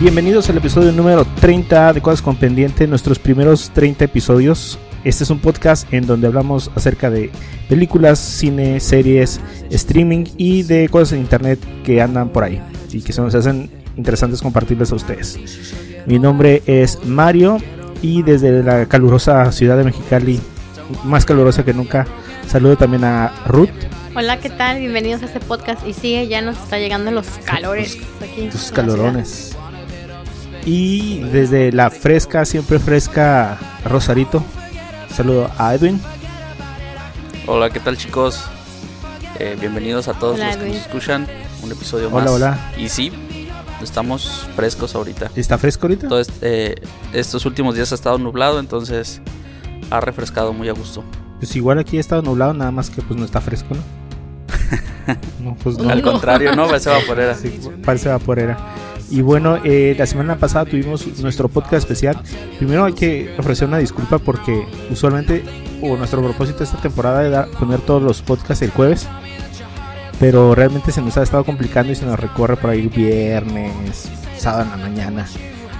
Bienvenidos al episodio número 30 de Cosas con Pendiente, nuestros primeros 30 episodios. Este es un podcast en donde hablamos acerca de películas, cine, series, streaming y de cosas en internet que andan por ahí y que se nos hacen interesantes compartirles a ustedes. Mi nombre es Mario y desde la calurosa ciudad de Mexicali, más calurosa que nunca, saludo también a Ruth. Hola, ¿qué tal? Bienvenidos a este podcast. Y sigue, ya nos está llegando los calores aquí. Los calorones. Y desde la fresca, siempre fresca Rosarito, saludo a Edwin. Hola, ¿qué tal chicos? Eh, bienvenidos a todos Hola, los que Edwin. nos escuchan. Un episodio Hola, más. hola. Y sí, estamos frescos ahorita. ¿Está fresco ahorita? Todo este- eh, estos últimos días ha estado nublado, entonces ha refrescado muy a gusto. Pues igual aquí ha estado nublado, nada más que pues no está fresco, ¿no? no, pues no. Al contrario, ¿no? Parece vaporera. Sí, parece vaporera. Y bueno, eh, la semana pasada tuvimos nuestro podcast especial. Primero hay que ofrecer una disculpa porque usualmente, o nuestro propósito esta temporada era poner todos los podcasts el jueves. Pero realmente se nos ha estado complicando y se nos recorre por ahí viernes, sábado en la mañana.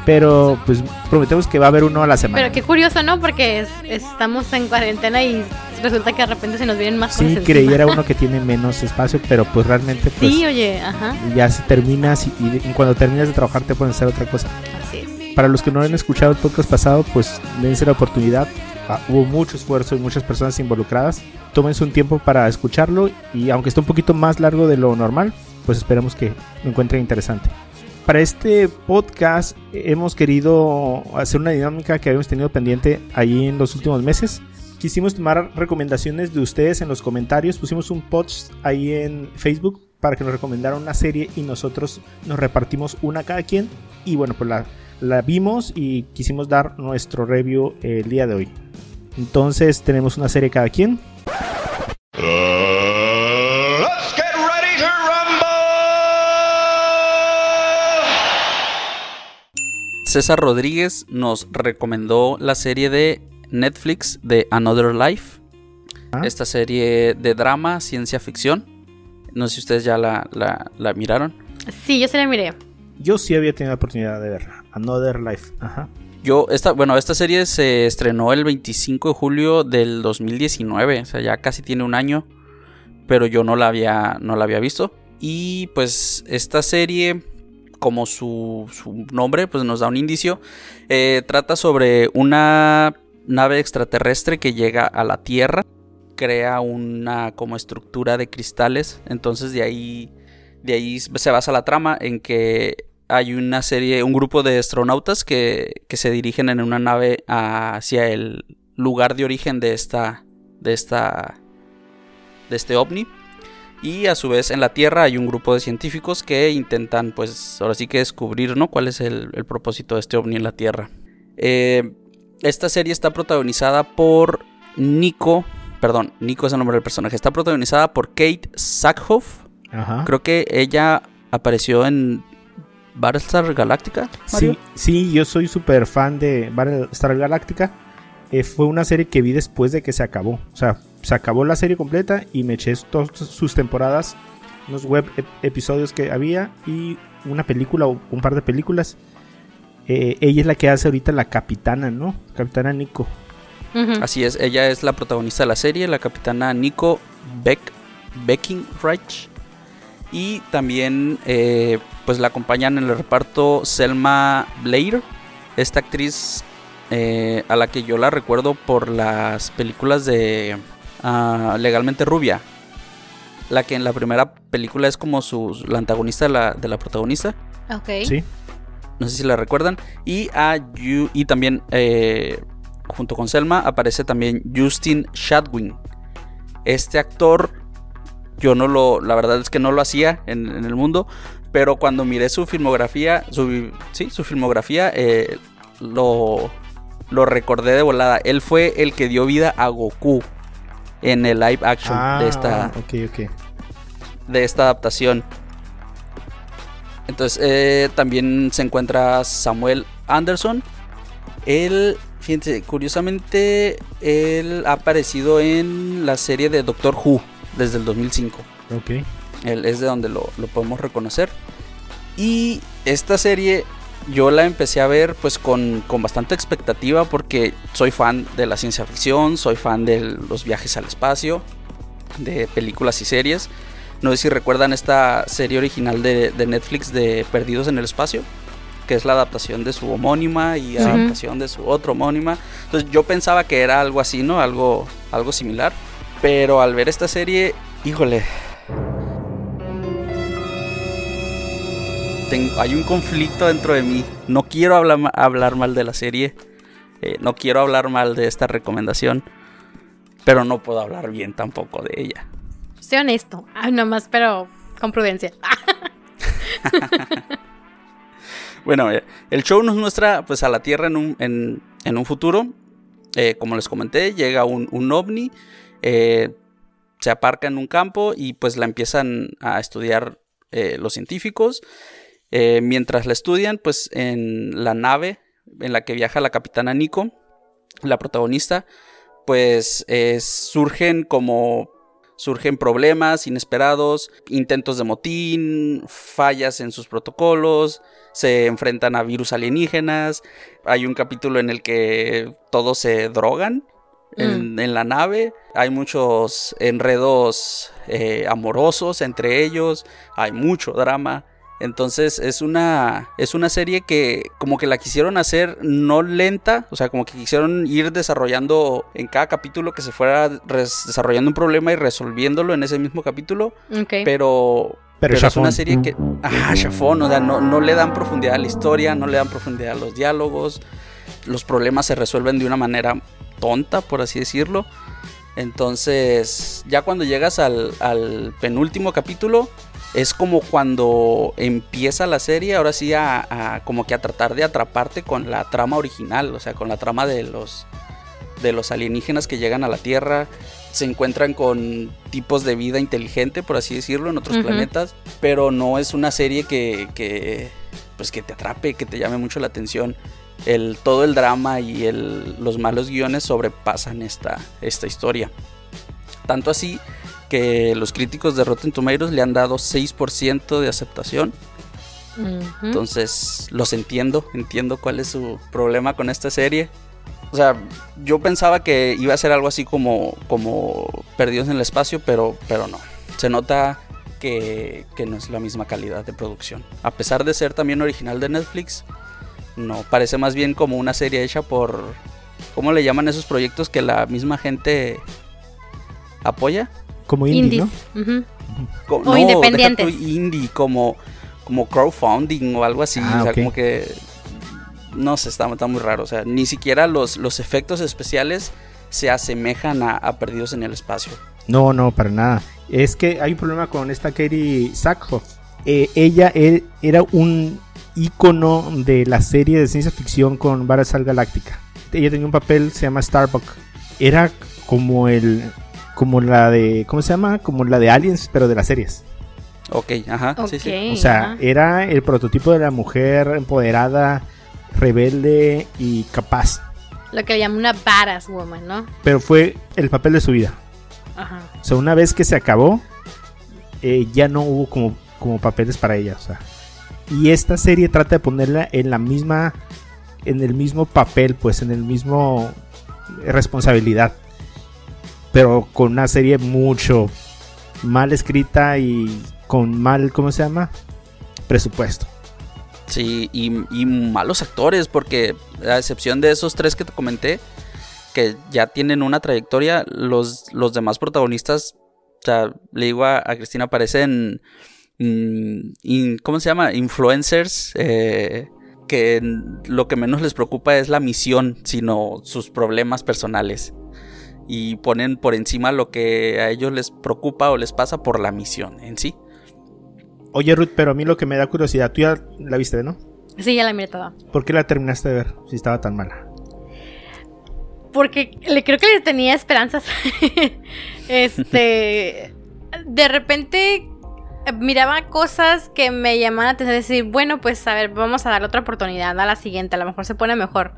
Pero pues prometemos que va a haber uno a la semana. Pero qué curioso, ¿no? Porque es- estamos en cuarentena y resulta que de repente se nos vienen más Sí, cosas creyera encima. uno que tiene menos espacio, pero pues realmente pues Sí, oye, ajá. ya se terminas y, y cuando terminas de trabajar te a hacer otra cosa. Así es. Para los que no han escuchado el podcast pasado, pues dense la oportunidad. Ah, hubo mucho esfuerzo y muchas personas involucradas. Tómense un tiempo para escucharlo y aunque esté un poquito más largo de lo normal, pues esperemos que lo encuentren interesante. Para este podcast hemos querido hacer una dinámica que habíamos tenido pendiente ahí en los últimos meses. Quisimos tomar recomendaciones de ustedes en los comentarios. Pusimos un post ahí en Facebook para que nos recomendaran una serie y nosotros nos repartimos una cada quien. Y bueno, pues la, la vimos y quisimos dar nuestro review el día de hoy. Entonces tenemos una serie cada quien. César Rodríguez nos recomendó la serie de Netflix de Another Life. Ah. Esta serie de drama, ciencia ficción. No sé si ustedes ya la, la- la miraron. Sí, yo se la miré. Yo sí había tenido la oportunidad de verla. Another Life. Ajá. Yo, esta, bueno, esta serie se estrenó el 25 de julio del 2019, o sea, ya casi tiene un año, pero yo no la había, no la había visto. Y pues esta serie, como su, su nombre, pues nos da un indicio, eh, trata sobre una nave extraterrestre que llega a la Tierra, crea una como estructura de cristales, entonces de ahí, de ahí se basa la trama en que hay una serie, un grupo de astronautas que, que se dirigen en una nave hacia el lugar de origen de esta, de esta, de este ovni. Y a su vez en la Tierra hay un grupo de científicos que intentan, pues, ahora sí que descubrir, ¿no? ¿Cuál es el, el propósito de este ovni en la Tierra? Eh, esta serie está protagonizada por Nico, perdón, Nico es el nombre del personaje. Está protagonizada por Kate Sackhoff. Ajá. Creo que ella apareció en Battlestar Galactica. Mario. Sí, sí, yo soy súper fan de Battlestar Galactica. Eh, fue una serie que vi después de que se acabó. O sea, se acabó la serie completa y me eché todas sus temporadas, unos web ep- episodios que había y una película o un par de películas. Eh, ella es la que hace ahorita la capitana, ¿no? Capitana Nico. Así es, ella es la protagonista de la serie, la capitana Nico Beck, Beckinreich. Y también eh, pues la acompañan en el reparto Selma Blair, esta actriz eh, a la que yo la recuerdo por las películas de ah, Legalmente Rubia. La que en la primera película es como su, la antagonista de la, de la protagonista. Ok. Sí. No sé si la recuerdan. Y, a Yu- y también, eh, junto con Selma, aparece también Justin Shadwin. Este actor, yo no lo, la verdad es que no lo hacía en, en el mundo. Pero cuando miré su filmografía, su, sí, su filmografía, eh, lo, lo recordé de volada. Él fue el que dio vida a Goku en el live action de esta, Ah, ok. de esta adaptación. Entonces eh, también se encuentra Samuel Anderson. Él, fíjense, curiosamente, él ha aparecido en la serie de Doctor Who desde el 2005. Ok. Él es de donde lo, lo podemos reconocer. Y esta serie yo la empecé a ver pues con, con, bastante expectativa porque soy fan de la ciencia ficción, soy fan de los viajes al espacio, de películas y series. No sé si recuerdan esta serie original de, de Netflix de Perdidos en el Espacio, que es la adaptación de su homónima y Ujú. adaptación de su otro homónima. Entonces yo pensaba que era algo así, ¿no? Algo, algo similar. Pero al ver esta serie, híjole. Hay un conflicto dentro de mí. No quiero hablar, hablar mal de la serie. eh, no quiero hablar mal de esta recomendación. Pero no puedo hablar bien tampoco de ella. Sé honesto. Ay, nomás, pero con prudencia. Bueno, eh, el show nos muestra pues a la Tierra en un, en, en un futuro. Eh, como les comenté, llega un, un ovni, eh, se aparca en un campo y pues la empiezan a estudiar eh, los científicos. Eh, mientras la estudian, pues en la nave en la que viaja la capitana Nico, la protagonista, pues eh, surgen como surgen problemas inesperados, intentos de motín, fallas en sus protocolos, se enfrentan a virus alienígenas. Hay un capítulo en el que todos se drogan en, en la nave. Hay muchos enredos eh, amorosos entre ellos. Hay mucho drama. Entonces es una, es una serie que como que la quisieron hacer no lenta, o sea, como que quisieron ir desarrollando en cada capítulo que se fuera desarrollando un problema y resolviéndolo en ese mismo capítulo, Ok. pero, Pero pero es una serie que. Ajá, chafón. O sea, no, no le dan profundidad a la historia, no le dan profundidad a los diálogos. Los problemas se resuelven de una manera tonta, por así decirlo. Entonces, ya cuando llegas al, al penúltimo capítulo, es como cuando empieza la serie, ahora sí, a, a como que a tratar de atraparte con la trama original, o sea, con la trama de los, de los alienígenas que llegan a la Tierra, se encuentran con tipos de vida inteligente, por así decirlo, en otros planetas, pero no es una serie que, que, pues que te atrape, que te llame mucho la atención. El, todo el drama y el- los malos guiones sobrepasan esta, esta historia. Tanto así que los críticos de Rotten Tomatoes le han dado 6% de aceptación. Entonces los entiendo, entiendo cuál es su problema con esta serie. O sea, yo pensaba que iba a ser algo así como, como Perdidos en el Espacio, pero, pero no. Se nota que, que no es la misma calidad de producción. A pesar de ser también original de Netflix, no, parece más bien como una serie hecha por... ¿Cómo le llaman esos proyectos que la misma gente apoya? Como indie, Indies. ¿no? Co- O independientes. deja tú indie, como, como crowdfunding o algo así. Ah, o sea, como que. No sé, está, está muy raro. O sea, ni siquiera los, los efectos especiales se asemejan a, a Perdidos en el Espacio. No, no, para nada. Es que hay un problema con esta Katie Sackhoff. Eh, ella era un ícono de la serie de ciencia ficción con Battlestar Galáctica. Ella tenía un papel, se llama Starbuck. Era como el, como la de, ¿cómo se llama? Como la de Aliens, pero de las series. Ok, ajá. Sí, sí. O sea, ajá. era el prototipo de la mujer empoderada, rebelde y capaz. Lo que le llaman una badass woman, ¿no? Pero fue el papel de su vida. Ajá. O sea, una vez que se acabó, eh, ya no hubo como, como papeles para ella. O sea. Y esta serie trata de ponerla en la misma. En el mismo papel, pues, en el mismo responsabilidad. Pero con una serie mucho mal escrita y con mal, ¿cómo se llama? Presupuesto. Sí, y, malos actores, porque a excepción de esos tres que te comenté, que ya tienen una trayectoria, los, los demás protagonistas, o sea, le digo a, a Cristina, parecen, mm, ¿cómo se llama? Influencers, eh, que lo que menos les preocupa es la misión, sino sus problemas personales. Y ponen por encima lo que a ellos les preocupa o les pasa por la misión en sí. Oye, Ruth, pero a mí lo que me da curiosidad, tú ya la viste, ¿no? Sí, ya la miré toda. ¿Por qué la terminaste de ver si estaba tan mala? Porque le creo que le tenía esperanzas. este. De repente eh, miraba cosas que me llamaban la atención. Decir, bueno, pues a ver, vamos a darle otra oportunidad a la siguiente. A lo mejor se pone mejor.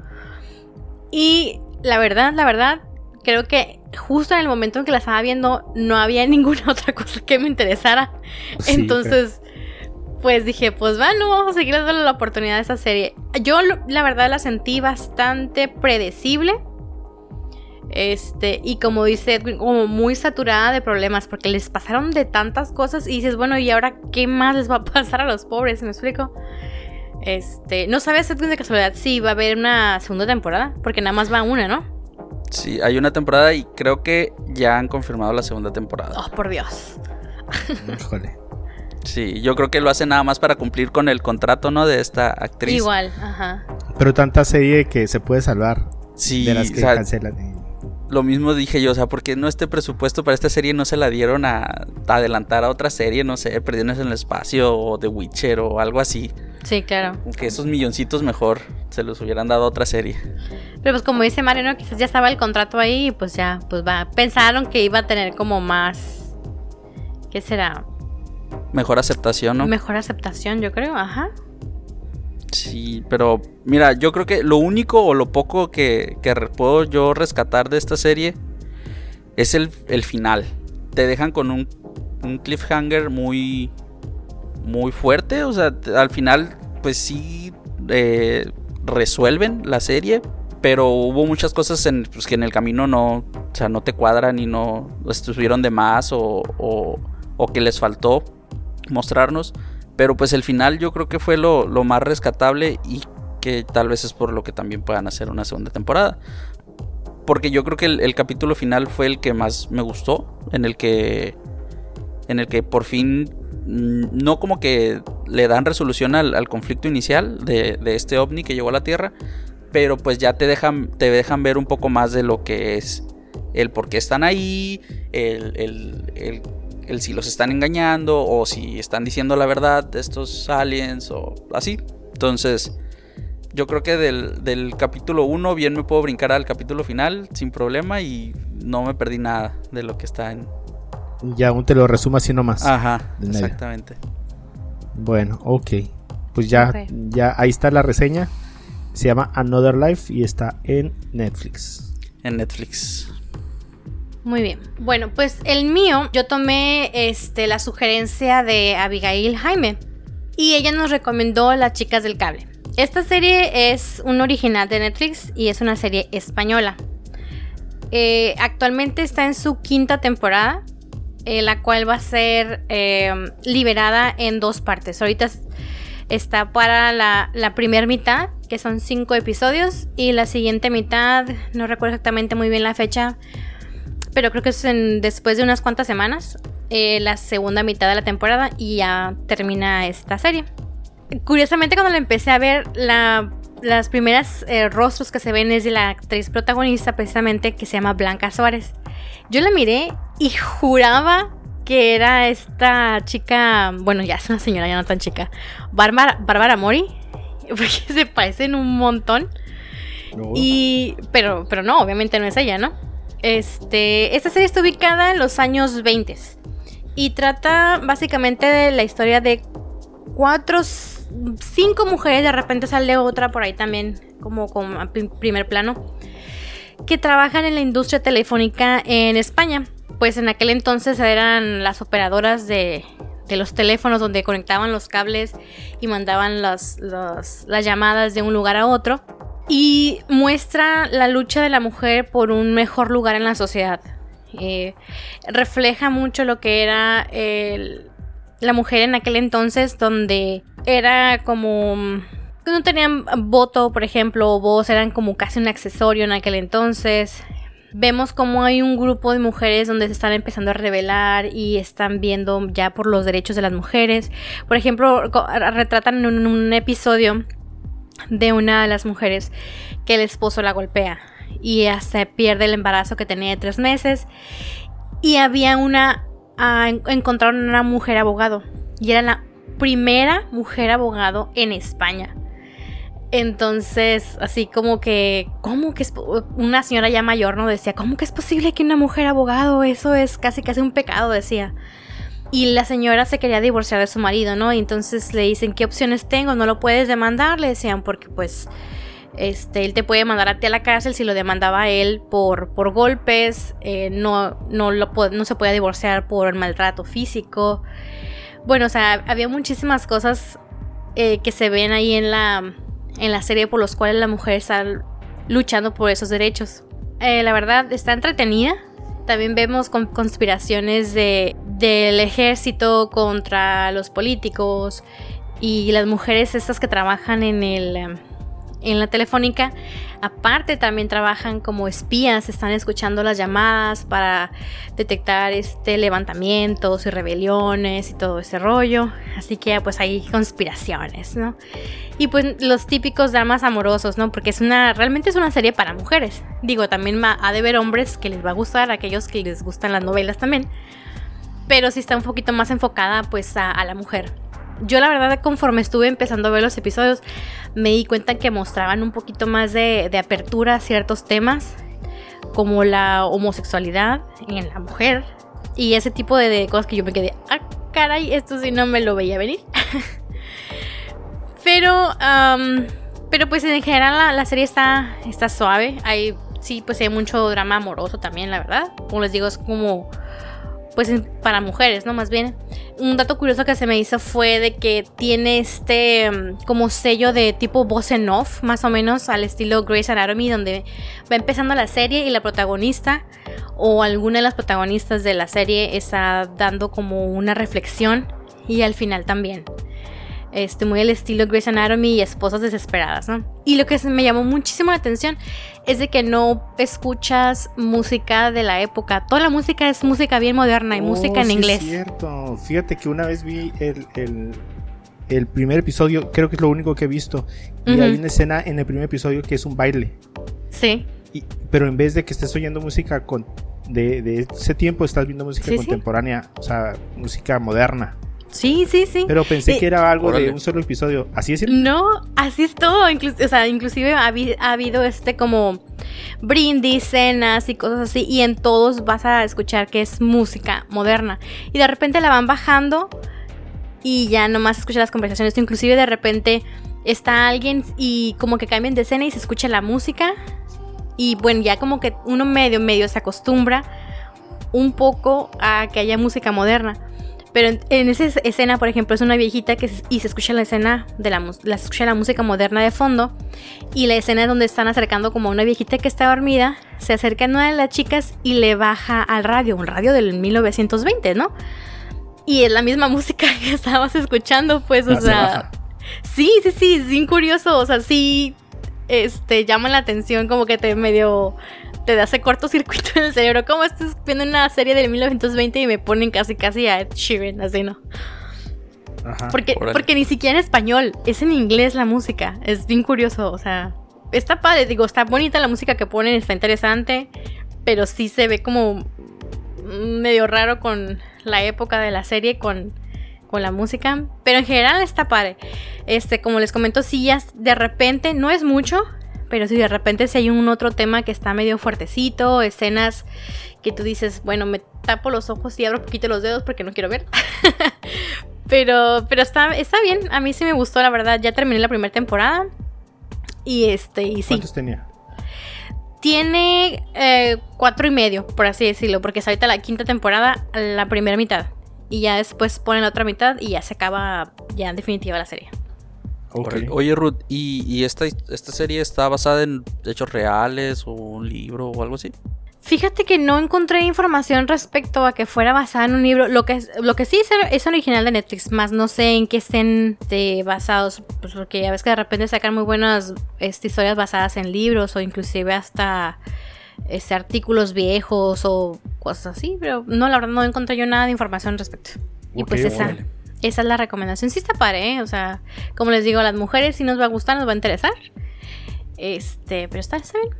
Y la verdad, la verdad, creo que justo en el momento en que la estaba viendo, no había ninguna otra cosa que me interesara. Sí, Entonces, pues dije, pues bueno, vamos a seguir dando la oportunidad a esta serie. Yo la verdad la sentí bastante predecible. Este, y como dice Edwin, como muy saturada de problemas, porque les pasaron de tantas cosas y dices, bueno, ¿y ahora qué más les va a pasar a los pobres? ¿Me explico? Este, no sabes Edwin de casualidad si va a haber una segunda temporada, porque nada más va una, ¿no? Sí, hay una temporada y creo que ya han confirmado la segunda temporada. Oh, por Dios. Híjole. Sí, yo creo que lo hacen nada más para cumplir con el contrato, ¿no? De esta actriz. Igual, ajá. Pero tanta serie que se puede salvar Sí, de las que o sea, cancelan. Lo mismo dije yo, o sea, ¿por qué no este presupuesto para esta serie no se la dieron a, a adelantar a otra serie, no sé, Perdidos en el Espacio o The Witcher o algo así? Sí, claro. Que esos milloncitos mejor se los hubieran dado a otra serie. Pero pues como dice Mario, ¿no? quizás ya estaba el contrato ahí y pues ya, pues va. Pensaron que iba a tener como más... ¿Qué será? Mejor aceptación, ¿no? Mejor aceptación, yo creo, ajá. Sí, pero mira, yo creo que lo único o lo poco que, que puedo yo rescatar de esta serie es el, el final. Te dejan con un, un cliffhanger muy, muy fuerte. O sea, al final, pues sí eh, resuelven la serie. Pero hubo muchas cosas en, pues, que en el camino no, o sea, no te cuadran y no estuvieron de más o, o- o que les faltó mostrarnos. Pero pues el final yo creo que fue lo, lo más rescatable y que tal vez es por lo que también puedan hacer una segunda temporada. Porque yo creo que el, capítulo final fue el que más me gustó, en el que en el que por fin mm, no como que le dan resolución al, conflicto inicial de, este ovni que llegó a la Tierra, pero pues ya te dejan, te dejan ver un poco más de lo que es el por qué están ahí, el- el- el si los están engañando o si están diciendo la verdad de estos aliens o así. Entonces, yo creo que del, del capítulo 1 bien me puedo brincar al capítulo final sin problema y no me perdí nada de lo que está en... Ya aún te lo resumo así nomás. Ajá, exactamente. Bueno, ok. Pues ya, ya ahí está la reseña. Se llama Another Life y está en Netflix. En Netflix. Muy bien. Bueno, pues el mío, yo tomé este, la sugerencia de Abigail Jaime. Y ella nos recomendó Las Chicas del Cable. Esta serie es un original de Netflix y es una serie española. Eh, actualmente está en su quinta temporada, eh, la cual va a ser eh, liberada en dos partes. Ahorita es- está para la, la primera mitad, que son cinco episodios, y la siguiente mitad, no recuerdo exactamente muy bien la fecha, pero creo que es en- después de unas cuantas semanas, eh, la segunda mitad de la temporada y ya termina esta serie. Curiosamente cuando la empecé a ver, la- las primeras eh, rostros que se ven es de la actriz protagonista precisamente que se llama Blanca Suárez. Yo la miré y juraba que era esta chica, bueno ya es una señora, ya no tan chica, Bárbara, Bárbara Mori, porque se parecen un montón. Y. Pero, pero no, obviamente no es ella, ¿no? Este. Esta serie está ubicada en los años 20. Y trata básicamente de la historia de cuatro. Cinco mujeres. De repente sale otra por ahí también. Como con primer plano. Que trabajan en la industria telefónica en España. Pues en aquel entonces eran las operadoras de. los teléfonos donde conectaban los cables y mandaban las llamadas de un lugar a otro y muestra la lucha de la mujer por un mejor lugar en la sociedad. Eh, refleja mucho lo que era el- la mujer en aquel entonces, donde era como no tenían voto, por ejemplo, o voz, eran como casi un accesorio en aquel entonces. Vemos como hay un grupo de mujeres donde se están empezando a rebelar y están viendo ya por los derechos de las mujeres. Por ejemplo, retratan en un episodio de una de las mujeres que el esposo la golpea y hasta pierde el embarazo que tenía de tres meses. Y había una en- encontraron una mujer abogado y era la primera mujer abogado en España. Entonces así como que cómo que es una señora ya mayor no decía cómo que es posible que una mujer abogado eso es casi casi un pecado decía y la señora se quería divorciar de su marido, ¿no? Y entonces le dicen, ¿qué opciones tengo? No lo puedes demandar, le decían, porque pues este, él te puede mandar a ti a la cárcel si lo demandaba a él por, por golpes, eh, no, no, lo, no se puede divorciar por maltrato físico. bueno, o sea, había muchísimas cosas eh, que se ven ahí en la, en la serie por los cuales la mujer está luchando por esos derechos. Eh, la verdad, está entretenida. También vemos con conspiraciones de, del ejército contra los políticos y las mujeres estas que trabajan en el em, en la telefónica. Aparte también trabajan como espías, están escuchando las llamadas para detectar este levantamientos y rebeliones y todo ese rollo. Así que pues hay conspiraciones, ¿no? Y pues los típicos dramas amorosos, ¿no? Porque es una realmente es una serie para mujeres. Digo, también ha de ver hombres que les va a gustar, aquellos que les gustan las novelas también. Pero sí está un poquito más enfocada pues a la mujer yo la verdad conforme estuve empezando a ver los episodios me di cuenta que mostraban un poquito más de, apertura a ciertos temas como la homosexualidad en la mujer y ese tipo de, cosas que yo me quedé, ah, caray, esto sí no me lo veía venir. pero, pero pues en general la, serie está, está suave. Hay, sí, pues hay mucho drama amoroso también, la verdad. Como les digo, es como pues para mujeres, ¿no? Más bien. Un dato curioso que se me hizo fue de que tiene este mm, como sello de tipo voz en off, más o menos al estilo Grey's Anatomy, donde va empezando la serie y la protagonista o alguna de las protagonistas de la serie está dando como una reflexión y al final también este, muy al estilo Grey's Anatomy y Esposas Desesperadas, ¿no? Y lo que me llamó muchísimo la atención es de que no escuchas música de la época. Toda la música es música bien moderna y oh, música en inglés. Es cierto. Fíjate que una vez vi el, el, primer episodio, creo que es lo único que he visto. Y hay una escena en el primer episodio que es un baile. Sí. pero en vez de que estés oyendo música con, de, ese tiempo, estás viendo música contemporánea, o sea, música moderna. Sí, sí, sí. Pero pensé que era algo de un solo episodio. ¿Así es? No, así es todo. o sea, inclusive ha, habido este como brindis, cenas y cosas así. Y en todos vas a escuchar que es música moderna. Y de repente la van bajando y ya nomás escuchas las conversaciones. Inclusive de repente está alguien y como que cambian de escena y se escucha la música. Y bueno, ya como que uno medio, medio se acostumbra un poco a que haya música moderna. Pero en, esa escena, por ejemplo, es una viejita que y se escucha la escena de la, la, escucha la música moderna de fondo. Y la escena es donde están acercando como a una viejita que está dormida. Se acerca a una de las chicas y le baja al radio, un radio del 1920, ¿no? Y es la misma música que estabas escuchando, pues, o sea. Sí, sí, sí, es bien curioso. O sea, sí. Este, llama la atención, como que te medio te hace cortocircuito en el cerebro. Como estás viendo una serie del 1920 y me ponen casi casi a Ed Sheeran, así no. Ajá, porque, porque ni siquiera en español, es en inglés la música. Es bien curioso, o sea, está padre, digo, está bonita la música que ponen, está interesante, pero sí se ve como medio raro con la época de la serie, con, con la música. Pero en general está padre. Este, como les comento, sí, ya de repente, no es mucho, pero si de repente si hay un otro tema que está medio fuertecito, escenas que tú dices, bueno, me tapo los ojos y abro un poquito los dedos porque no quiero ver. pero pero está, está bien, a mí sí me gustó, la verdad. Ya terminé la primera temporada. Y este, y sí. ¿Cuántos tenía? Tiene eh, cuatro y medio, por así decirlo, porque es ahorita la quinta temporada, la primera mitad. Y ya después ponen la otra mitad y ya se acaba ya en definitiva la serie. Oye, Ruth, ¿y, esta, esta serie está basada en hechos reales o un libro o algo así? Fíjate que no encontré información respecto a que fuera basada en un libro. Lo que, lo que sí es, es original de Netflix, más no sé en qué estén basados. Pues porque ya ves que de repente sacan muy buenas este, historias basadas en libros o inclusive hasta este, artículos viejos o cosas así. Pero no, la verdad no encontré yo nada de información al respecto. y pues esa esa es la recomendación. Sí está padre, ¿eh? O sea, como les digo, a las mujeres sí nos va a gustar, nos va a interesar. Este, pero está, está bien.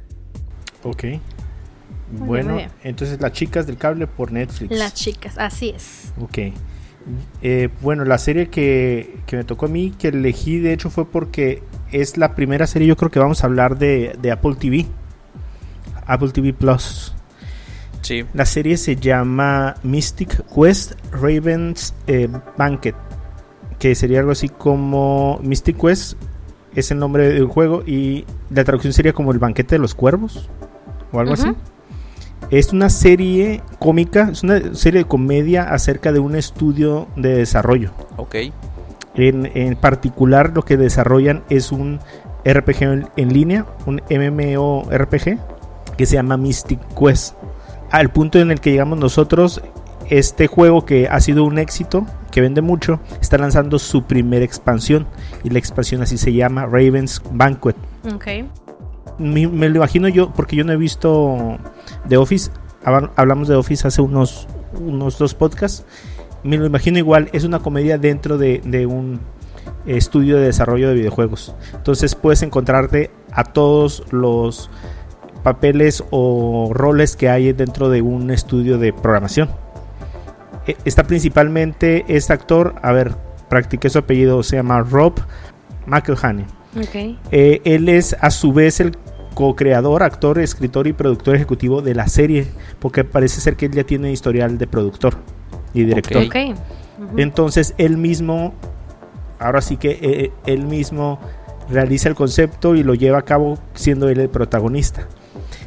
Ok. bueno, entonces las chicas del cable por Netflix. Las chicas, así es. Ok. Eh, bueno, la serie que, que, me tocó a mí, que elegí de hecho fue porque es la primera serie yo creo que vamos a hablar de, de Apple TV. Apple TV Plus. La serie se llama Mystic Quest Raven's eh, Banquet, que sería algo así como Mystic Quest es el nombre del juego y la traducción sería como el banquete de los cuervos o algo así. Es una serie cómica, es una serie de comedia acerca de un estudio de desarrollo. Ok. En, en particular lo que desarrollan es un RPG en, en línea, un MMORPG que se llama Mystic Quest. Al punto en el que llegamos nosotros, este juego que ha sido un éxito, que vende mucho, está lanzando su primera expansión. Y la expansión así se llama Raven's Banquet. Ok. Me, me lo imagino yo, porque yo no he visto The Office. Habla- Hablamos de Office hace unos, unos dos podcasts. Me lo imagino igual, es una comedia dentro de, de un estudio de desarrollo de videojuegos. Entonces puedes encontrarte a todos los papeles o roles que hay dentro de un estudio de programación. E- Está principalmente este actor, a ver, practiqué su apellido, se llama Rob McElhenney. Ok. Eh, él es a su vez el co-creador, actor, escritor y productor ejecutivo de la serie, porque parece ser que él ya tiene historial de productor y director. Entonces él mismo, ahora sí que eh, él mismo realiza el concepto y lo lleva a cabo siendo él el protagonista.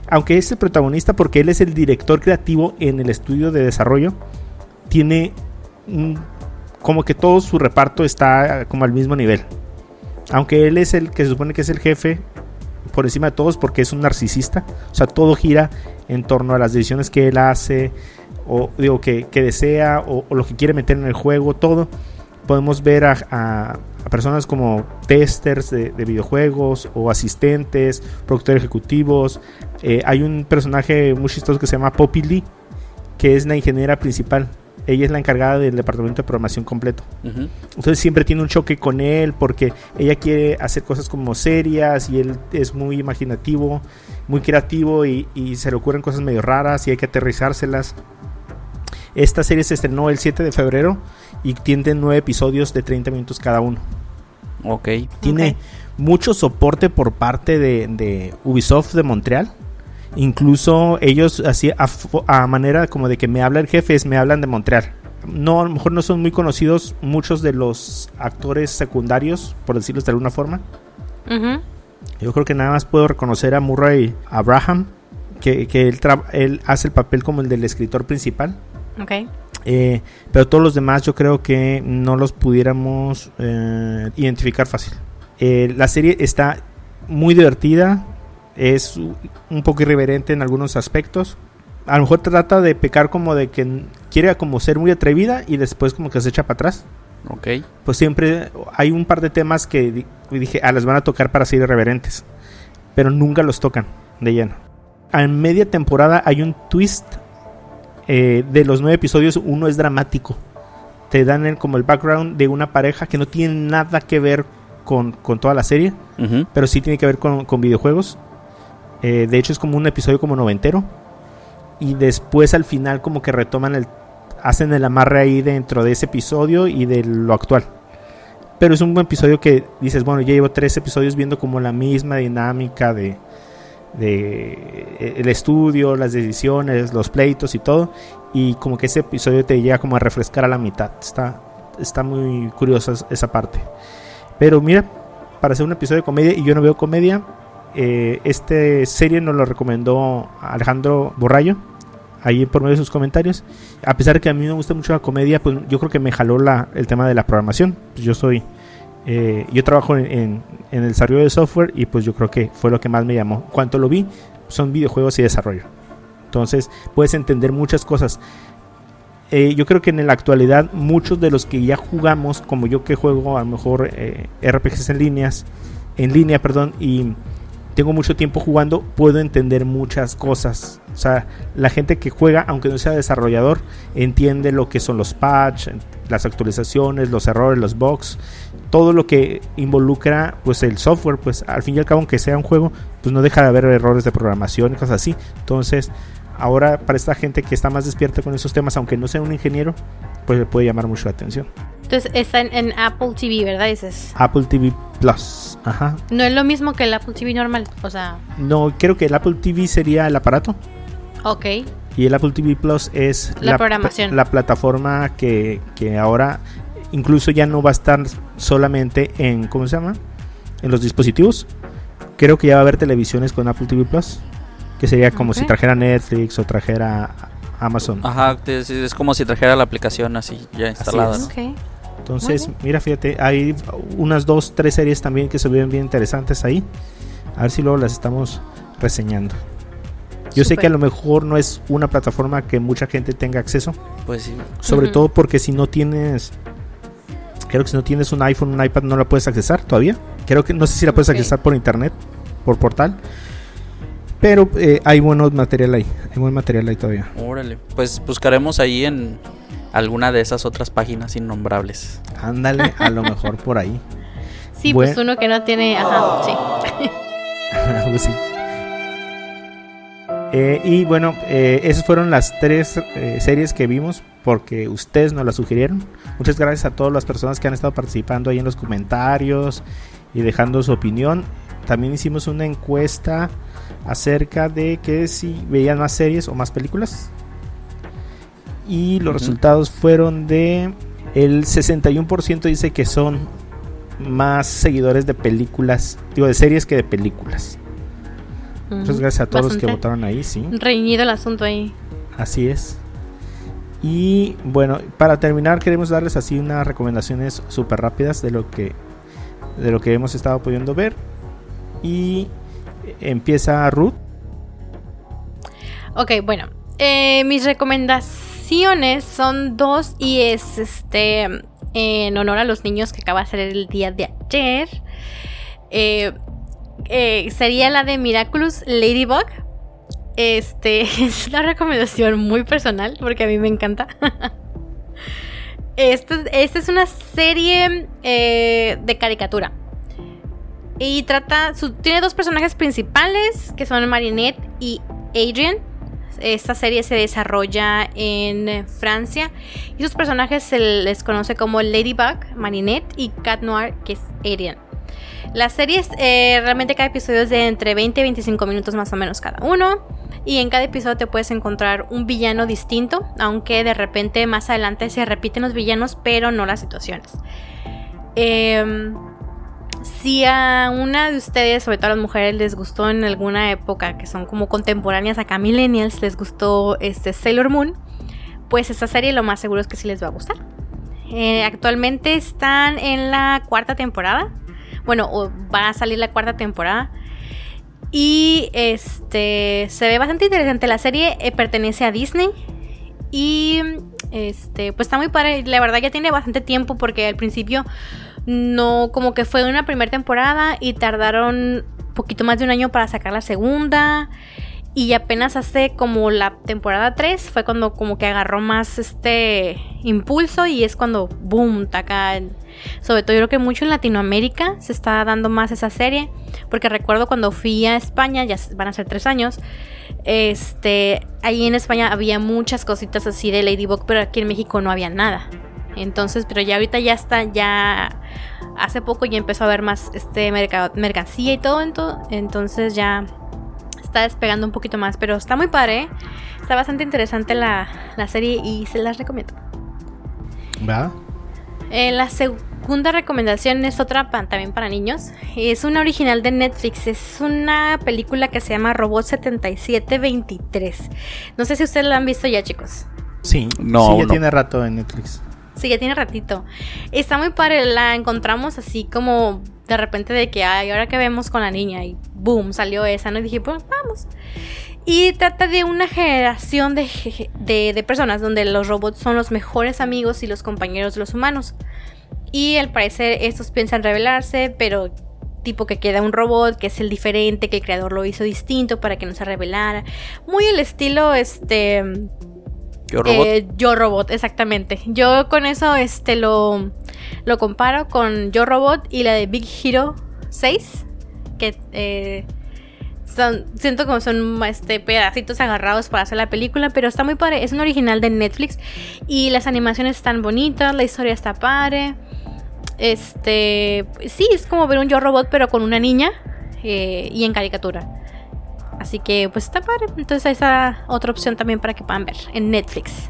Aunque es el protagonista porque él es el director creativo en el estudio de desarrollo, tiene como que todo su reparto está como al mismo nivel. Aunque él es el que se supone que es el jefe por encima de todos porque es un narcisista. O sea, todo gira en torno a las decisiones que él hace o digo que, desea o, lo que quiere meter en el juego, todo. Podemos ver a- a personas como testers de, de videojuegos o asistentes, productores ejecutivos. Eh, hay un personaje muy chistoso que se llama Poppy Lee, que es la ingeniera principal. Ella es la encargada del departamento de programación completo. Ujú. Entonces siempre tiene un choque con él porque ella quiere hacer cosas como serias y él es muy imaginativo, muy creativo y, y se le ocurren cosas medio raras y hay que aterrizárselas. Esta serie se estrenó el 7 de febrero y tiene nueve episodios de 30 minutos cada uno. Ok. Tiene mucho soporte por parte de, de Ubisoft de Montreal. Incluso ellos así a, manera como de que me habla el jefe, es me hablan de Montreal. No, a lo mejor no son muy conocidos muchos de los actores secundarios, por decirlo de alguna forma. Yo creo que nada más puedo reconocer a Murray Abraham, que, que él, tra- él hace el papel como el del escritor principal. Ok. Eh, pero todos los demás yo creo que no los pudiéramos eh, identificar fácil. Eh, la serie está muy divertida, es un poco irreverente en algunos aspectos. A lo mejor trata de pecar como de que quiere como ser muy atrevida y después como que se echa para atrás. Ok. Pues siempre hay un par de temas que di- dije, ah, las van a tocar para ser irreverentes. Pero nunca los tocan de lleno. A media temporada hay un twist. Eh, de los nueve episodios, uno es dramático. Te dan el- como el background de una pareja que no tiene nada que ver con, con toda la serie. Pero sí tiene que ver con, con videojuegos. Eh, de hecho es como un episodio como noventero. Y después al final como que retoman el... Hacen el amarre ahí dentro de ese episodio y de lo actual. Pero es un buen episodio que dices, bueno, ya llevo tres episodios viendo como la misma dinámica de, de eh, el estudio, las decisiones, los pleitos y todo. Y como que ese episodio te llega como a refrescar a la mitad. Está, está muy curiosa es- esa parte. Pero mira, para hacer un episodio de comedia y yo no veo comedia, eh, este serie nos lo recomendó Alejandro Borrayo ahí por medio de sus comentarios. A pesar de que a mí me gusta mucho la comedia, pues yo creo que me jaló el tema de la programación. Pues yo soy, eh, yo trabajo en, el desarrollo de software y pues yo creo que fue lo que más me llamó. Cuanto lo vi, son videojuegos y desarrollo. Entonces puedes entender muchas cosas. Eh, yo creo que en la actualidad muchos de los que ya jugamos, como yo que juego a lo mejor eh, RPGs en líneas, en línea, perdón, y tengo mucho tiempo jugando, puedo entender muchas cosas. O sea, la gente que juega, aunque no sea desarrollador, entiende lo que son los patch, las actualizaciones, los errores, los bugs, todo lo que involucra pues el software, pues al fin y al cabo aunque sea un juego, pues no deja de haber errores de programación y cosas así. Entonces, ahora para esta gente que está más despierta con esos temas, aunque no sea un ingeniero, pues le puede llamar mucho la atención. Entonces está en, en Apple TV, ¿verdad? Dices. Apple TV Plus, ajá. No es lo mismo que el Apple TV normal. O sea, No, creo que el Apple TV sería el aparato. ok. Y el Apple TV Plus es La programación. la plataforma que, que ahora incluso ya no va a estar solamente en, ¿cómo se llama? En los dispositivos. Creo que ya va a haber televisiones con Apple TV Plus. Que sería como si trajera Netflix o trajera Amazon. Ajá, es, es como si trajera la aplicación así ya instalada. Entonces, mira, fíjate, hay unas dos, tres series también que se ven bien interesantes ahí. A ver si luego las estamos reseñando. Yo sé que a lo mejor no es una plataforma que mucha gente tenga acceso, Pues sí. sobre todo porque si no tienes, creo que si no tienes un iPhone, un iPad no la puedes accesar todavía. Creo que no sé si la puedes Ok. accesar por internet, por portal. Pero eh, hay buenos material ahí, hay buen material ahí todavía. Órale. Pues buscaremos ahí en alguna de esas otras páginas innombrables. Ándale, a lo mejor por ahí. Sí, pues uno que no tiene. Ajá, sí. Algo así. Eh, y bueno, eh, esas fueron las tres eh, series que vimos porque ustedes nos las sugirieron. Muchas gracias a todas las personas que han estado participando ahí en los comentarios y dejando su opinión. También hicimos una encuesta acerca de que si veían más series o más películas. Y los resultados fueron de el 61% dice que son más seguidores de películas, digo de series que de películas. Muchas gracias a todos los que votaron ahí, sí. Reñido el asunto ahí. Así es. Y bueno, para terminar queremos darles así unas recomendaciones súper rápidas de lo que de lo que hemos estado pudiendo ver. Y empieza Ruth. Ok, bueno. eh, mis recomendaciones son dos y es este en honor a los niños que acaba de ser el día de ayer. Eh, eh, sería la de Miraculous Ladybug. Este es una recomendación muy personal porque a mí me encanta. Esta es una serie eh, de caricatura. Y trata. tiene dos personajes principales que son Marinette y Adrian. Esta serie se desarrolla en Francia. Y sus personajes se les conoce como Ladybug, Marinette y Cat Noir, que es Adrian. La serie es, eh, realmente cada episodio es de entre 20 y 25 minutos más o menos cada uno. Y en cada episodio te puedes encontrar un villano distinto, aunque de repente más adelante se repiten los villanos, pero no las situaciones. Em, si a una de ustedes, sobre todo a las mujeres, les gustó en alguna época, que son como contemporáneas acá millennials, les gustó este Sailor Moon, pues esta serie lo más seguro es que sí les va a gustar. Eh, actualmente están en la cuarta temporada. Bueno, va a salir la cuarta temporada. Y este se ve bastante interesante. La serie eh, pertenece a Disney. Y este, pues está muy padre. La verdad ya tiene bastante tiempo porque al principio no, como que fue una primera temporada y tardaron poquito más de un año para sacar la segunda. Y apenas hace como la temporada 3 fue cuando como que agarró más este impulso y es cuando boom, taca. Sobre todo yo creo que mucho en Latinoamérica se está dando más esa serie. Porque recuerdo cuando fui a España, ya van a ser tres años. Este, ahí en España había muchas cositas así de Ladybug, pero aquí en México no había nada. Entonces, pero ya ahorita ya está, ya hace poco ya empezó a haber más este merca- mercancía y todo, ento- entonces ya está despegando un poquito más, pero está muy padre, ¿eh? está bastante interesante la, la serie y se las recomiendo. ¿Va? Eh, la segunda recomendación es otra pa- también para niños. Es una original de Netflix. Es una película que se llama Robot 7723. No sé si ustedes la han visto ya, chicos. Sí, No, sí, ya no. tiene rato en Netflix. Sí, ya tiene ratito. Está muy padre. La encontramos así como de repente de que, ay, ahora que vemos con la niña. Y boom, salió esa, ¿no? Y dije, pues vamos. Y trata de una generación de, de personas donde los robots son los mejores amigos y los compañeros de los humanos. Y al parecer estos piensan rebelarse, pero tipo que queda un robot que es el diferente, que el creador lo hizo distinto para que no se rebelara. Muy el estilo, este... Yo robot. Eh, Yo Robot, exactamente. Yo con eso este, lo, lo comparo con Yo Robot y la de Big Hero 6. Que eh, siento como son este, pedacitos agarrados para hacer la película, pero está muy padre. Es un original de Netflix y las animaciones están bonitas, la historia está padre. Este, sí, es como ver un Yo Robot, pero con una niña eh, y en caricatura. Así que pues está padre. Entonces esa otra opción también para que puedan ver en Netflix.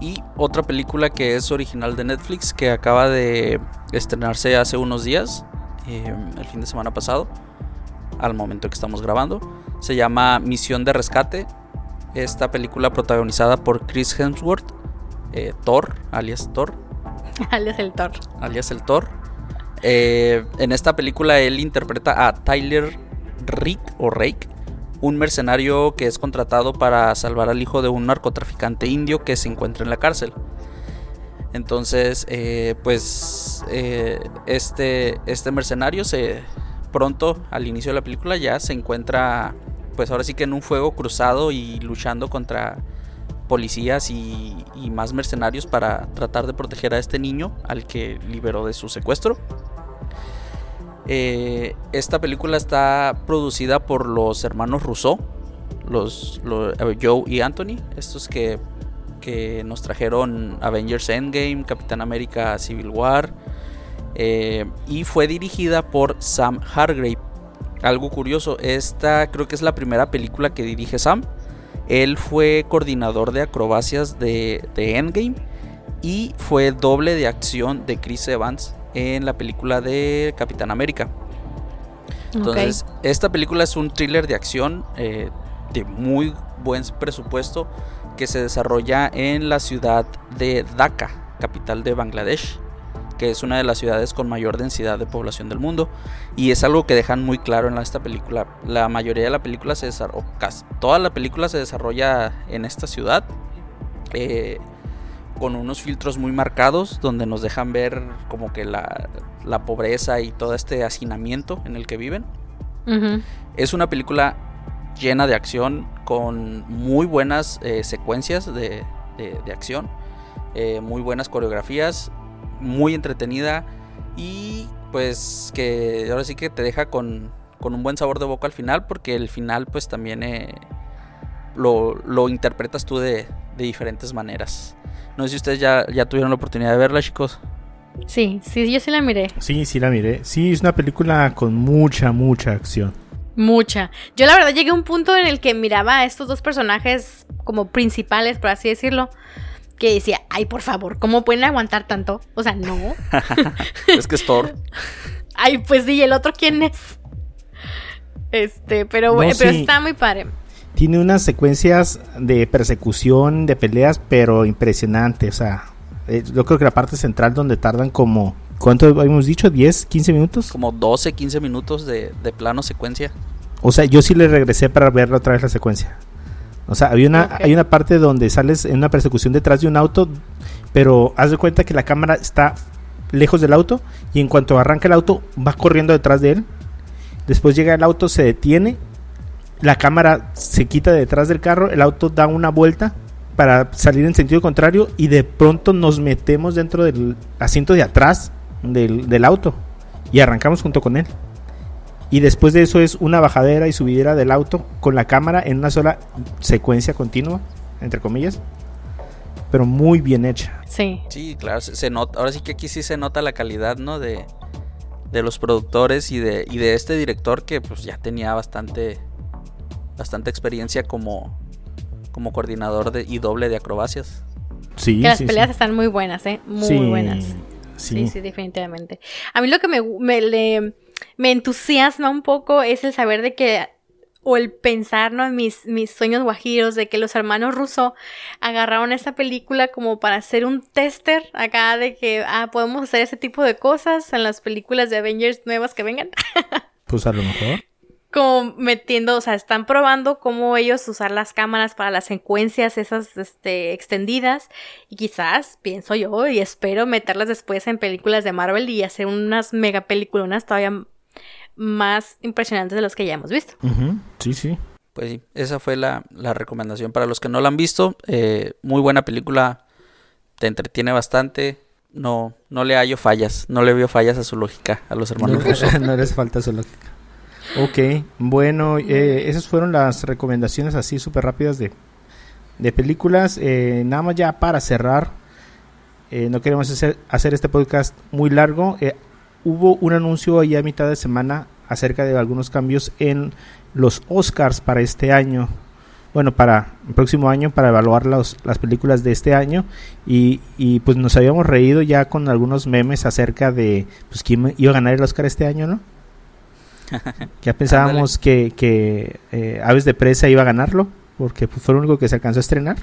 Y otra película que es original de Netflix que acaba de estrenarse hace unos días, eh, el fin de semana pasado, al momento que estamos grabando, Se llama Misión de Rescate. Esta película protagonizada por Chris Hemsworth, eh, Thor, alias Thor, Alias el Thor. alias el Thor. Eh, en esta película él interpreta a Tyler Rick o Rake, un mercenario que es contratado para salvar al hijo de un narcotraficante indio que se encuentra en la cárcel. Entonces, eh, pues eh, este, este mercenario se pronto al inicio de la película ya se encuentra, pues ahora sí que en un fuego cruzado y luchando contra policías y, más mercenarios para tratar de proteger a este niño al que liberó de su secuestro. Eh, esta película está producida por los hermanos Rousseau, los, los- eh, Joe y Anthony, estos que, que nos trajeron Avengers Endgame, Capitán América Civil War, eh, y fue dirigida por Sam Hargrave. Algo curioso, esta creo que es la primera película que dirige Sam. Él fue coordinador de acrobacias de, de Endgame y fue doble de acción de Chris Evans en la película de Capitán América. Entonces, esta película es un thriller de acción eh, de muy buen presupuesto que se desarrolla en la ciudad de Dhaka, capital de Bangladesh, que es una de las ciudades con mayor densidad de población del mundo. Y es algo que dejan muy claro en esta película. La mayoría de la película se desarrolla, casi toda la película se desarrolla en esta ciudad. eh, con unos filtros muy marcados donde nos dejan ver como que la, la pobreza y todo este hacinamiento en el que viven. Ujú. Es una película llena de acción con muy buenas eh, secuencias de, de- de acción, eh, muy buenas coreografías, muy entretenida y pues que ahora sí que te deja con, con un buen sabor de boca al final porque el final pues también eh, lo, lo interpretas tú de, de diferentes maneras. No sé si ustedes ya, ya tuvieron la oportunidad de verla chicos. Sí, sí, yo sí la miré. Sí, sí la miré. Sí, es una película con mucha, mucha acción. Mucha. Yo la verdad llegué a un punto en el que miraba a estos dos personajes como principales, por así decirlo, que decía, ay, por favor, ¿cómo pueden aguantar tanto? O sea, no. es que es Thor. Ay, pues sí, ¿y el otro quién es? Este, pero, No, bueno, pero sí. está muy padre. Tiene unas secuencias de persecución, de peleas, pero impresionantes. O sea, eh, yo creo que la parte central donde tardan como, ¿cuánto habíamos dicho? ¿10, 15 minutos? Como 12, 15 minutos de, de plano secuencia. O sea, yo sí le regresé para ver otra vez la secuencia. O sea, había una, hay una parte donde sales en una persecución detrás de un auto, pero haz de cuenta que la cámara está lejos del auto y en cuanto arranca el auto va corriendo detrás de él. Después llega el auto, se detiene, la cámara se quita de detrás del carro, el auto da una vuelta para salir en sentido contrario y de pronto nos metemos dentro del asiento de atrás del, del auto y arrancamos junto con él. Y después de eso es una bajadera y subidera del auto con la cámara en una sola secuencia continua, entre comillas, pero muy bien hecha. Sí. Sí, claro, se, se nota. Ahora sí que aquí sí se nota la calidad, ¿no? De, de los productores y de, y de este director que pues ya tenía bastante, bastante experiencia como, como coordinador de, y doble de acrobacias. Sí, Que las sí, peleas sí. están muy buenas, ¿eh? Muy Sí, buenas. Sí, Sí, sí, definitivamente. A mí lo que me, me, le- me entusiasma un poco es el saber de que, o el pensar, ¿no? En mis, mis sueños guajiros, de que los hermanos Russo agarraron esta película como para hacer un tester acá de que, ah, podemos hacer ese tipo de cosas en las películas de Avengers nuevas que vengan. Pues a lo mejor. Como metiendo, o sea, están probando cómo ellos usar las cámaras para las secuencias esas este, extendidas y quizás, pienso yo y espero meterlas después en películas de Marvel y hacer unas mega películas todavía más impresionantes de las que ya hemos visto. Sí, sí. Pues sí, esa fue la, la recomendación para los que no la han visto. Eh, muy buena película, te entretiene bastante. No, no le hallo fallas, no le veo fallas a su lógica a los hermanos No, no les falta su lógica. Ok, bueno, eh, esas fueron las recomendaciones así súper rápidas de, de películas. Eh, nada más ya para cerrar, eh, no queremos hacer, hacer este podcast muy largo. Eh, hubo un anuncio ahí a mitad de semana acerca de algunos cambios en los Oscars para este año. Bueno, para el próximo año, para evaluar los- las películas de este año. Y, y pues nos habíamos reído ya con algunos memes acerca de pues quién iba a ganar el Oscar este año, ¿no? Ya pensábamos que, que eh, Aves de Presa iba a ganarlo, porque pues, fue lo único que se alcanzó a estrenar.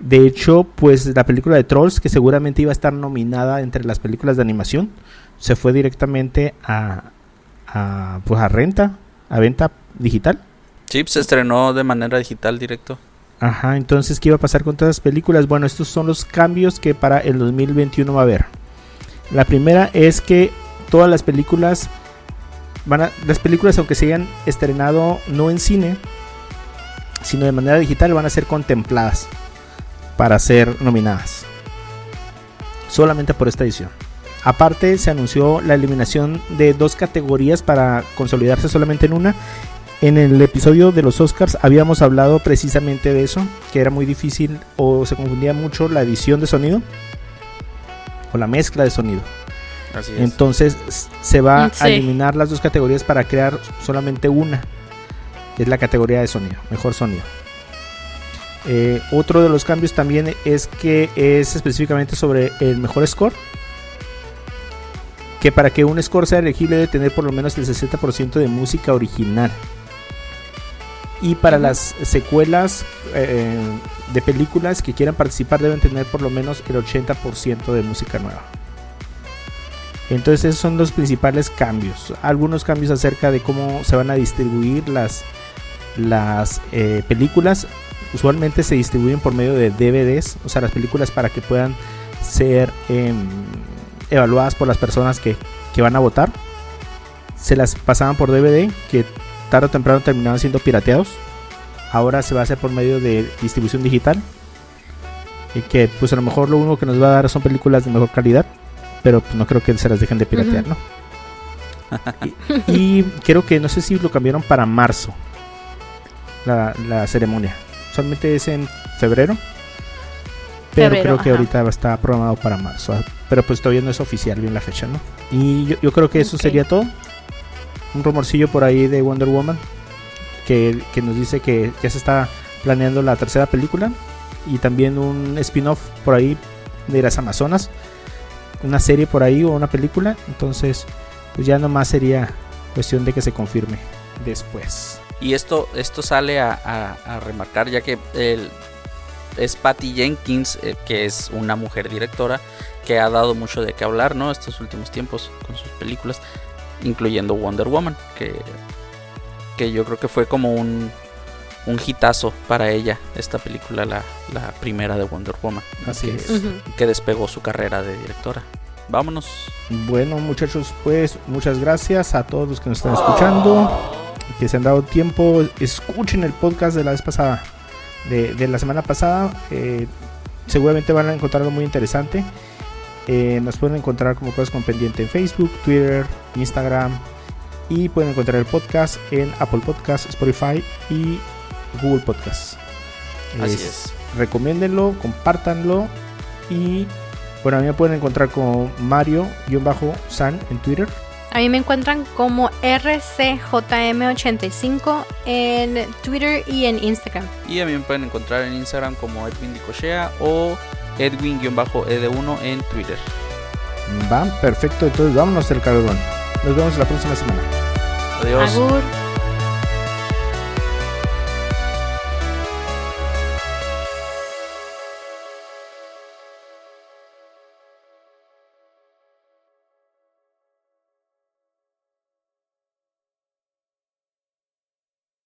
De hecho, pues la película de Trolls, que seguramente iba a estar nominada entre las películas de animación, se fue directamente a, a, pues, a renta, a venta digital. Sí, se estrenó de manera digital directo. Ajá, entonces, ¿qué iba a pasar con todas las películas? Bueno, estos son los cambios que para el 2021 va a haber. La primera es que todas las películas las películas aunque se hayan estrenado no en cine, sino de manera digital van a ser contempladas para ser nominadas. Solamente por esta edición. Aparte se anunció la eliminación de dos categorías para consolidarse solamente en una. En el episodio de los Oscars habíamos hablado precisamente de eso, que era muy difícil o se confundía mucho la edición de sonido o la mezcla de sonido. Así es. Entonces se va a eliminar las dos categorías para crear solamente una, que es la categoría de sonido, mejor sonido. Eh, otro de los cambios también es que es específicamente sobre el mejor score. Que para que un score sea elegible debe tener por lo menos el 60% de música original. Y para las secuelas eh, de películas que quieran participar deben tener por lo menos el 80% de música nueva. Entonces esos son los principales cambios. Algunos cambios acerca de cómo se van a distribuir las, las eh, películas. Usualmente se distribuyen por medio de DVDs, o sea, las películas para que puedan ser em, evaluadas por las personas que, que van a votar. Se las pasaban por DVD, que tarde o temprano terminaban siendo pirateados. Ahora se va a hacer por medio de distribución digital. Y que pues a lo mejor lo único que nos va a dar son películas de mejor calidad. Pero pues no creo que se las dejen de piratear. ¿no? y, y creo que no sé si lo cambiaron para marzo. La, la ceremonia. Usualmente es en febrero. Pero Febrero, creo que ajá. ahorita estar programado para marzo. ah, Pero pues todavía no es oficial bien la fecha, ¿no? Y yo, yo creo que eso sería todo. Un rumorcillo por ahí de Wonder Woman. Que, que nos dice que ya se está planeando la tercera película. Y también un spin-off por ahí de las Amazonas. Una serie por ahí o una película. Entonces, pues ya nomás sería cuestión de que se confirme después. Y esto, esto sale a, remarcar ya que es Patty Jenkins, eh, que es una mujer directora, que ha dado mucho de qué hablar, ¿no? Estos últimos tiempos con sus películas, incluyendo Wonder Woman, que, que yo creo que fue como un, un hitazo para ella, esta película, la, la primera de Wonder Woman. Así que, es. Que despegó su carrera de directora. Vámonos. Bueno, muchachos, pues muchas gracias a todos los que nos están escuchando. Que se han dado tiempo. Escuchen el podcast de la vez pasada. De, de la semana pasada. eh, seguramente van a encontrar algo muy interesante. Eh, nos pueden encontrar como cosas con pendiente en Facebook, Twitter, Instagram. Y pueden encontrar el podcast en Apple Podcast, Spotify y Google Podcast. Así Es- es. recomiéndenlo, compártanlo y bueno, a mí me pueden encontrar como Mario-San en Twitter. A mí me encuentran como RCJM85 en Twitter y en Instagram. Y a mí me pueden encontrar en Instagram como Edwin Dicochea o Edwin-ed1 en Twitter. Va, perfecto, entonces vámonos del calorón. Nos vemos la próxima semana. Adiós. Agur.